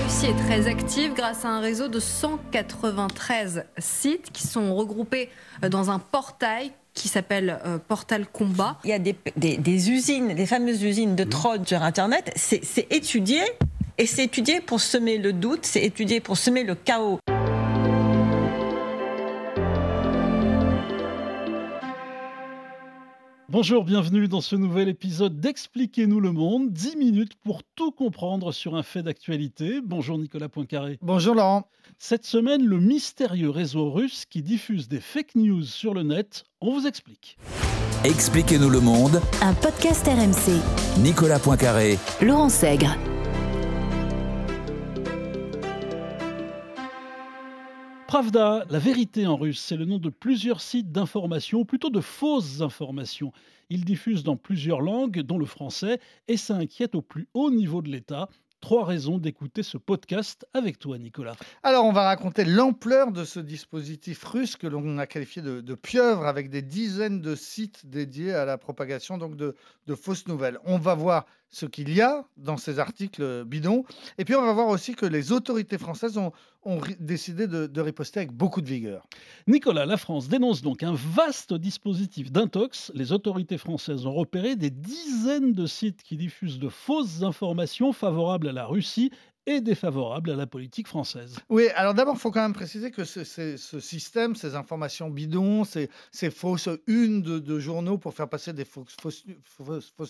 La Russie est très active grâce à un réseau de 193 sites qui sont regroupés euh, dans un portail qui s'appelle euh, Portal Combat. Il y a des, des- des usines, des fameuses usines de troll sur Internet. C'est c'est étudié et c'est étudié pour semer le doute, c'est étudié pour semer le chaos. Bonjour, bienvenue dans ce nouvel épisode d'Expliquez-nous le monde. 10 minutes pour tout comprendre sur un fait d'actualité. Bonjour Nicolas Poincaré. Bonjour Laurent. Cette semaine, le mystérieux réseau russe qui diffuse des fake news sur le net, on vous explique. Expliquez-nous le monde, Un podcast RMC. Nicolas Poincaré. Laurent Sègre. Pravda, la vérité en russe, c'est le nom de plusieurs sites d'information, plutôt de fausses informations. Ils diffusent dans plusieurs langues, dont le français, et ça inquiète au plus haut niveau de l'État. Trois raisons d'écouter ce podcast avec toi, Nicolas. Alors on va raconter l'ampleur de ce dispositif russe que l'on a qualifié de, pieuvre avec des dizaines de sites dédiés à la propagation donc de fausses nouvelles. On va voir ce qu'il y a dans ces articles bidons et puis on va voir aussi que les autorités françaises ont, décidé de riposter avec beaucoup de vigueur. Nicolas, la France dénonce donc un vaste dispositif d'intox. Les autorités françaises ont repéré des dizaines de sites qui diffusent de fausses informations favorables à la Russie et défavorables à la politique française. Oui, alors d'abord, il faut quand même préciser que ce, ce système, ces informations bidons, ces, ces fausses unes de, journaux pour faire passer des fausses,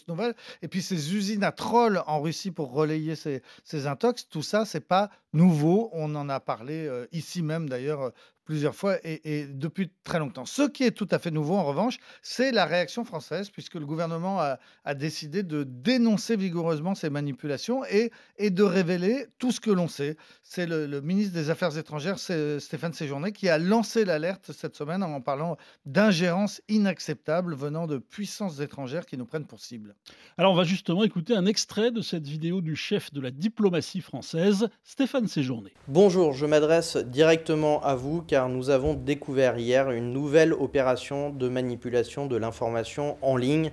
nouvelles, et puis ces usines à trolls en Russie pour relayer ces, ces intox, tout ça, c'est pas nouveau. On en a parlé euh, ici même d'ailleurs plusieurs fois et, et depuis très longtemps. Ce qui est tout à fait nouveau, en revanche, c'est la réaction française, puisque le gouvernement a, a décidé de dénoncer vigoureusement ces manipulations et, et de révéler tout ce que l'on sait. C'est le, le ministre des Affaires étrangères, Stéphane Séjourné, qui a lancé l'alerte cette semaine en parlant d'ingérence inacceptable venant de puissances étrangères qui nous prennent pour cible. Alors on va justement écouter un extrait de cette vidéo du chef de la diplomatie française, Stéphane Séjourné. Bonjour, je m'adresse directement à vous car nous avons découvert hier une nouvelle opération de manipulation de l'information en ligne.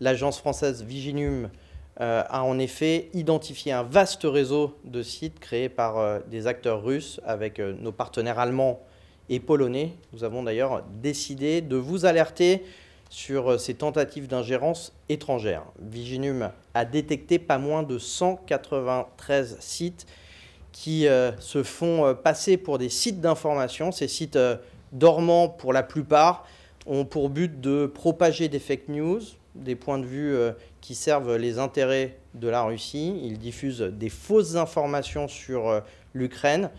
L'agence française Viginum euh, a en effet identifié un vaste réseau de sites créés par euh, des acteurs russes avec euh, nos partenaires allemands et polonais. Nous avons d'ailleurs décidé de vous alerter sur ces tentatives d'ingérence étrangère. Viginum a détecté pas moins de 193 sites qui euh, se font euh, passer pour des sites d'information. Ces sites euh, dormants, pour la plupart, ont pour but de propager des fake news, des points de vue qui servent les intérêts de la Russie. Ils diffusent des fausses informations sur l'Ukraine,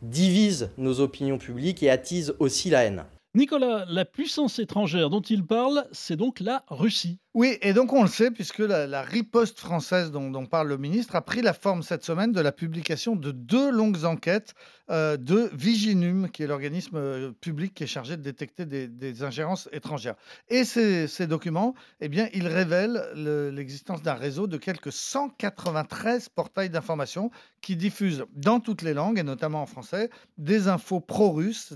divisent nos opinions publiques et attisent aussi la haine. Nicolas, la puissance étrangère dont il parle, c'est donc la Russie. Oui, et donc on le sait, puisque la, riposte française dont, parle le ministre a pris la forme cette semaine de la publication de deux longues enquêtes euh, de Viginum, qui est l'organisme euh, public qui est chargé de détecter des, ingérences étrangères. Et ces, documents, eh bien, ils révèlent le- l'existence d'un réseau de quelques 193 portails d'information qui diffusent dans toutes les langues, et notamment en français, des infos pro-russes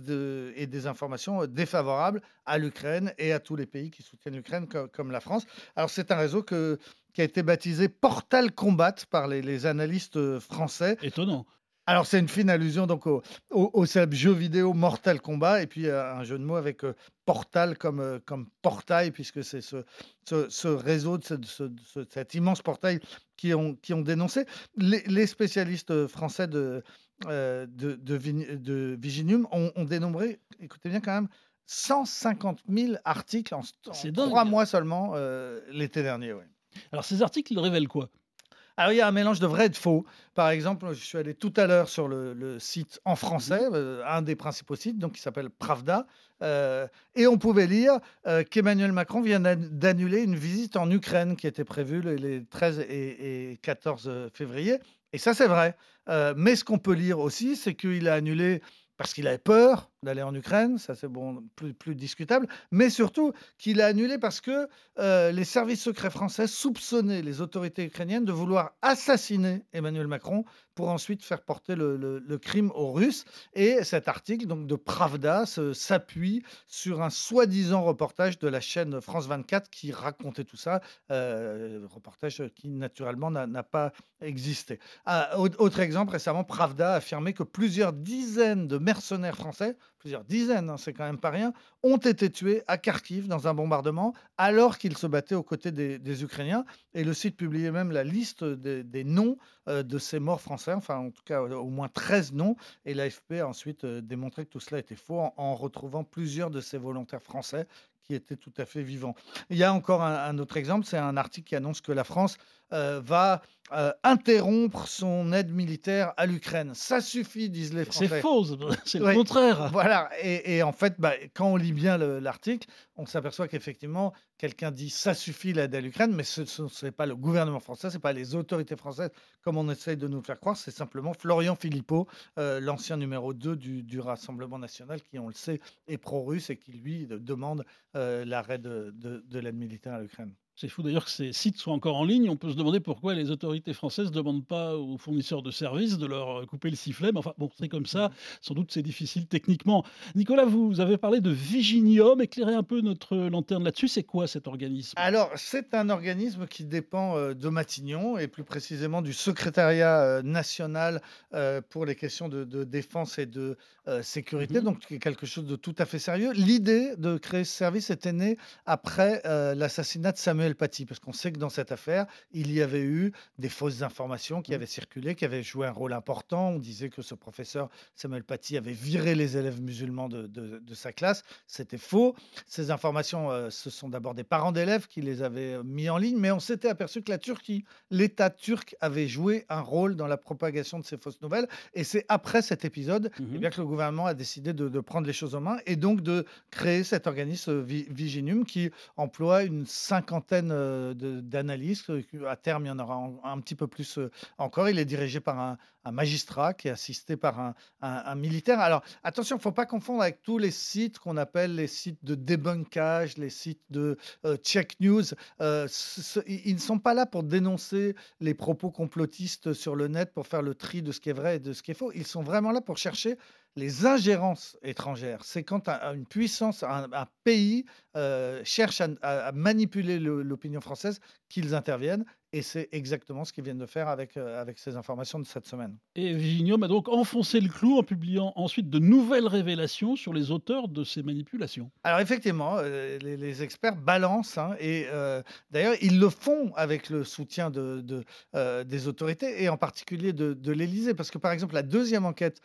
et des informations défavorables à l'Ukraine et à tous les pays qui soutiennent l'Ukraine, co- comme la France. Alors c'est un réseau que- qui a été baptisé Portal Combat par les, les analystes euh, français. Étonnant. Alors c'est une fine allusion donc au, au, jeu vidéo Mortal Kombat et puis euh, un jeu de mots avec euh, portal comme, euh, comme portail puisque c'est ce, ce, ce réseau, de ce- de ce- de ce- cet immense portail qui ont, qui ont dénoncé. Les, les spécialistes français de, de, de, Vin- de Viginum ont, ont dénombré, écoutez bien quand même, 150 000 articles en, trois mois seulement euh, l'été dernier. ouais. Alors ces articles révèlent quoi? Alors, il y a un mélange de vrai et de faux. Par exemple, je suis allé tout à l'heure sur le, le site en français, euh, un des principaux sites, donc qui s'appelle Pravda, euh, et on pouvait lire euh, qu'Emmanuel Macron vient d'an- d'annuler une visite en Ukraine qui était prévue les, les 13 et, et 14 février. Et ça, c'est vrai. Mais ce qu'on peut lire aussi, c'est qu'il a annulé parce qu'il avait peur d'aller en Ukraine, ça c'est bon, plus, discutable, mais surtout qu'il a annulé parce que euh, les services secrets français soupçonnaient les autorités ukrainiennes de vouloir assassiner Emmanuel Macron pour ensuite faire porter le, crime aux Russes. Et cet article donc de Pravda s'appuie sur un soi-disant reportage de la chaîne France 24 qui racontait tout ça, euh, reportage qui naturellement n'a pas existé. Ah, au- autre exemple, récemment, Pravda a affirmé que plusieurs dizaines de mercenaires français, plusieurs dizaines, hein, c'est quand même pas rien, ont été tués à Kharkiv dans un bombardement alors qu'ils se battaient aux côtés des, Ukrainiens. Et le site publiait même la liste des, noms euh, de ces morts français, enfin en tout cas au moins 13 noms. Et l'AFP a ensuite euh, démontré que tout cela était faux en, retrouvant plusieurs de ces volontaires français qui étaient tout à fait vivants. Il y a encore un autre exemple, c'est un article qui annonce que la France euh, va euh, interrompre son aide militaire à l'Ukraine. Ça suffit, disent les Français. C'est faux, c'est le Ouais. contraire. Voilà, et, et en fait, bah, quand on lit bien le- l'article, on s'aperçoit qu'effectivement, quelqu'un dit ça suffit l'aide à l'Ukraine, mais ce n'est pas le gouvernement français, ce n'est pas les autorités françaises comme on essaye de nous faire croire, c'est simplement Florian Philippot, euh, l'ancien numéro 2 du, du Rassemblement national, qui, on le sait, est pro-russe et qui, lui, de- demande euh, l'arrêt de, de- de l'aide militaire à l'Ukraine. C'est fou d'ailleurs que ces sites soient encore en ligne. On peut se demander pourquoi les autorités françaises ne demandent pas aux fournisseurs de services de leur euh, couper le sifflet. Mais enfin, bon, c'est comme ça. Sans doute, c'est difficile techniquement. Nicolas, vous avez parlé de Viginium. Éclairez un peu notre lanterne là-dessus. C'est quoi cet organisme? Alors, c'est un organisme qui dépend euh, de Matignon et plus précisément du secrétariat euh, national euh, pour les questions de, de défense et de euh, sécurité, Mhm. donc quelque chose de tout à fait sérieux. L'idée de créer ce service était née après euh, l'assassinat de Samuel Paty, parce qu'on sait que dans cette affaire, il y avait eu des fausses informations qui Mhm. avaient circulé, qui avaient joué un rôle important. On disait que ce professeur Samuel Paty avait viré les élèves musulmans de, de- de sa classe. C'était faux. Ces informations, euh, ce sont d'abord des parents d'élèves qui les avaient euh, mis en ligne, mais on s'était aperçu que la Turquie, l'État turc, avait joué un rôle dans la propagation de ces fausses nouvelles. Et c'est après cet épisode eh bien, que le gouvernement a décidé de, de prendre les choses en main et donc de créer cet organisme euh, Vi- Viginum qui emploie une cinquantaine d'analystes. Euh, À terme, il y en aura un petit peu plus encore. Il est dirigé par un, magistrat qui est assisté par un, militaire. Alors attention, il ne faut pas confondre avec tous les sites qu'on appelle les sites de débunkage, les sites de check news. Ils ne sont pas là pour dénoncer les propos complotistes sur le net, pour faire le tri de ce qui est vrai et de ce qui est faux. Ils sont vraiment là pour chercher les ingérences étrangères. C'est quand un- une puissance, un, pays euh, cherche à, manipuler le- l'opinion française qu'ils interviennent. Et c'est exactement ce qu'ils viennent de faire avec, euh, avec ces informations de cette semaine. Et Viginium a donc enfoncé le clou en publiant ensuite de nouvelles révélations sur les auteurs de ces manipulations. Alors effectivement, euh, les, les experts balancent, hein, et euh, d'ailleurs ils le font avec le soutien de, de, des autorités, et en particulier de, de l'Élysée, parce que par exemple la deuxième enquête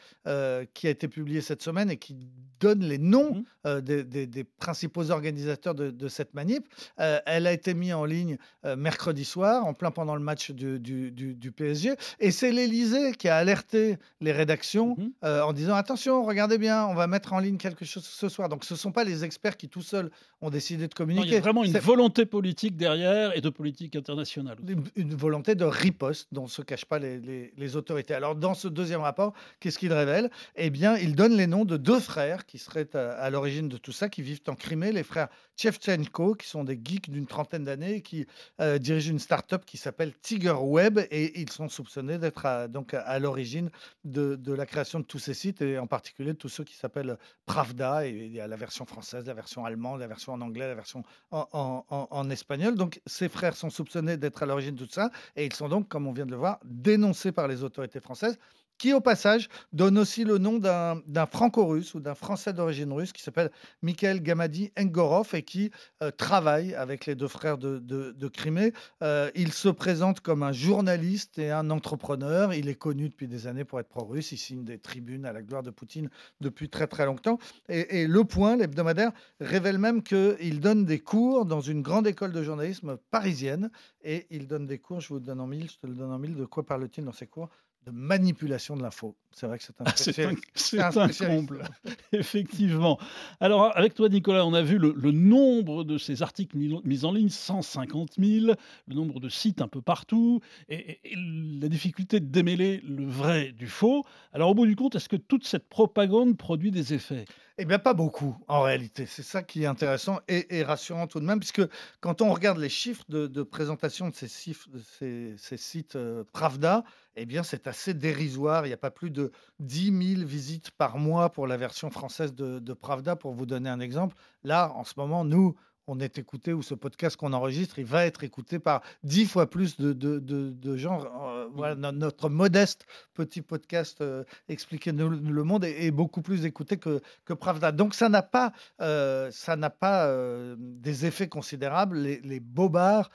qui a été publiée cette semaine et qui donne les noms euh, des, des- des principaux organisateurs de, de cette manip, elle a été mise en ligne mercredi soir, en plein pendant le match du, du- du- du PSG, et c'est l'Élysée qui a alerté les rédactions Mhm. euh, en disant attention, regardez bien, on va mettre en ligne quelque chose ce soir. Donc ce ne sont pas les experts qui tout seuls ont décidé de Non, communiquer. il y a vraiment une volonté politique derrière et de politique internationale. une, une volonté de riposte dont se cachent pas les, les- les autorités. Alors dans ce deuxième rapport, qu'est-ce qu'il révèle? Eh bien, il donne les noms de deux frères qui seraient à, à l'origine de tout ça, qui vivent en Crimée, les frères Chevchenko, qui sont des geeks d'une trentaine d'années, qui euh, dirigent une start-up qui s'appelle Tiger Web, et ils sont soupçonnés d'être à- donc à, l'origine de, la création de tous ces sites, et en particulier de tous ceux qui s'appellent Pravda, et il y a la version française, la version allemande, la version en anglais, la version en espagnol. Donc ces frères sont soupçonnés d'être à l'origine de tout ça, et ils sont donc, comme on vient de le voir, dénoncés par les autorités françaises qui au passage donne aussi le nom d'un franco-russe ou d'un français d'origine russe qui s'appelle Mikhail Gamadi Engorov et qui euh, travaille avec les deux frères de, Crimée. Euh, il se présente comme un journaliste et un entrepreneur. Il est connu depuis des années pour être pro-russe. Il signe des tribunes à la gloire de Poutine depuis très très longtemps. Et, et Le Point, l'hebdomadaire, révèle même qu'il donne des cours dans une grande école de journalisme parisienne. Et il donne des cours, je vous le donne en mille, je te le donne en mille. De quoi parle-t-il dans ces cours? De manipulation de l'info. C'est vrai que c'est un, Ah, c'est un, un comble, effectivement. Alors, avec toi, Nicolas, on a vu le, le nombre de ces articles mis, mis en ligne, 150 000, le nombre de sites un peu partout, et, et- et la difficulté de démêler le vrai du faux. Alors, au bout du compte, est-ce que toute cette propagande produit des effets? Eh bien, pas beaucoup, en réalité. C'est ça qui est intéressant et, rassurant tout de même, puisque quand on regarde les chiffres de, présentation de ces, sites euh, Pravda, eh bien, c'est assez dérisoire. Il n'y a pas plus de 10 000 visites par mois pour la version française de Pravda, pour vous donner un exemple. Là, en ce moment, nous, on est écouté, ou ce podcast qu'on enregistre, il va être écouté par 10 fois plus de, de- de- de gens. Euh, voilà, no- notre modeste petit podcast euh, Expliquez-nous le monde est, est beaucoup plus écouté que, que Pravda. Donc ça n'a pas, euh, ça n'a pas euh, des effets considérables. Les, les bobards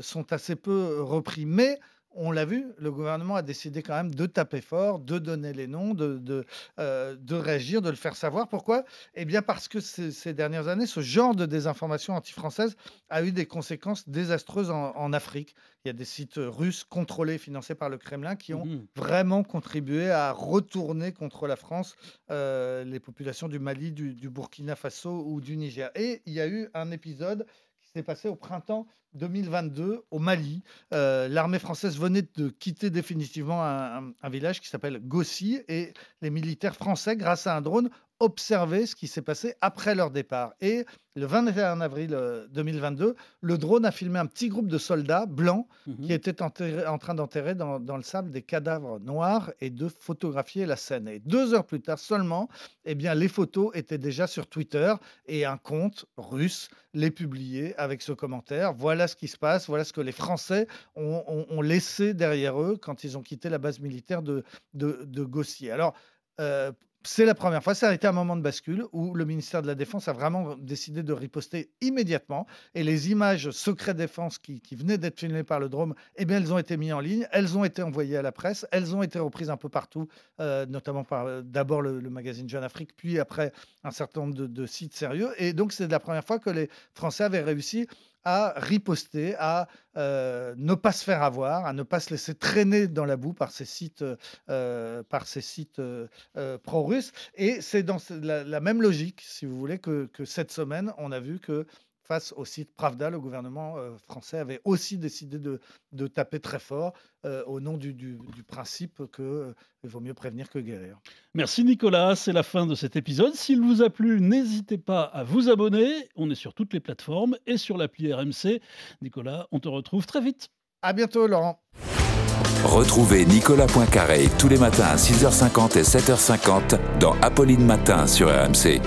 sont assez peu repris. Mais on l'a vu, le gouvernement a décidé quand même de taper fort, de donner les noms, de, de, euh, de réagir, de le faire savoir. Pourquoi? Eh bien parce que ces, ces dernières années, ce genre de désinformation anti-française a eu des conséquences désastreuses en, en Afrique. Il y a des sites russes contrôlés, financés par le Kremlin, qui ont Mhm. vraiment contribué à retourner contre la France euh, les populations du Mali, du, du Burkina Faso ou du Niger. Et il y a eu un épisode s'est passé au printemps 2022 au Mali. Euh, L'armée française venait de quitter définitivement un, village qui s'appelle Gossi et les militaires français, grâce à un drone, observaient ce qui s'est passé après leur départ. Et le 21 avril euh, 2022, le drone a filmé un petit groupe de soldats blancs Mhm. qui était enterré- en train d'enterrer dans, dans le sable des cadavres noirs et de photographier la scène. Et deux heures plus tard seulement, eh bien, les photos étaient déjà sur Twitter et un compte russe les publiait avec ce commentaire. Voilà ce qui se passe, voilà ce que les Français ont, ont- ont laissé derrière eux quand ils ont quitté la base militaire de, de, de Gossier. Alors, euh, c'est la première fois, ça a été un moment de bascule où le ministère de la Défense a vraiment décidé de riposter immédiatement. Et les images secret défense qui, venaient d'être filmées par le drone, eh bien, elles ont été mises en ligne, elles ont été envoyées à la presse, elles ont été reprises un peu partout, euh, notamment par euh, d'abord le, le magazine Jeune Afrique, puis après un certain nombre de, de sites sérieux. Et donc, c'est la première fois que les Français avaient réussi à riposter, à euh, ne pas se faire avoir, à ne pas se laisser traîner dans la boue par ces sites, euh, par ces sites euh, euh, pro-russes. Et c'est dans la, même logique, si vous voulez, que cette semaine, on a vu que face au site Pravda, le gouvernement euh, français avait aussi décidé de, de taper très fort euh, au nom du, du- du principe qu'il vaut mieux prévenir que guérir. Merci Nicolas, c'est la fin de cet épisode. S'il vous a plu, n'hésitez pas à vous abonner. On est sur toutes les plateformes et sur l'appli RMC. Nicolas, on te retrouve très vite. À bientôt, Laurent. Retrouvez Nicolas Poincaré tous les matins à 6h50 et 7h50 dans Apolline Matin sur RMC.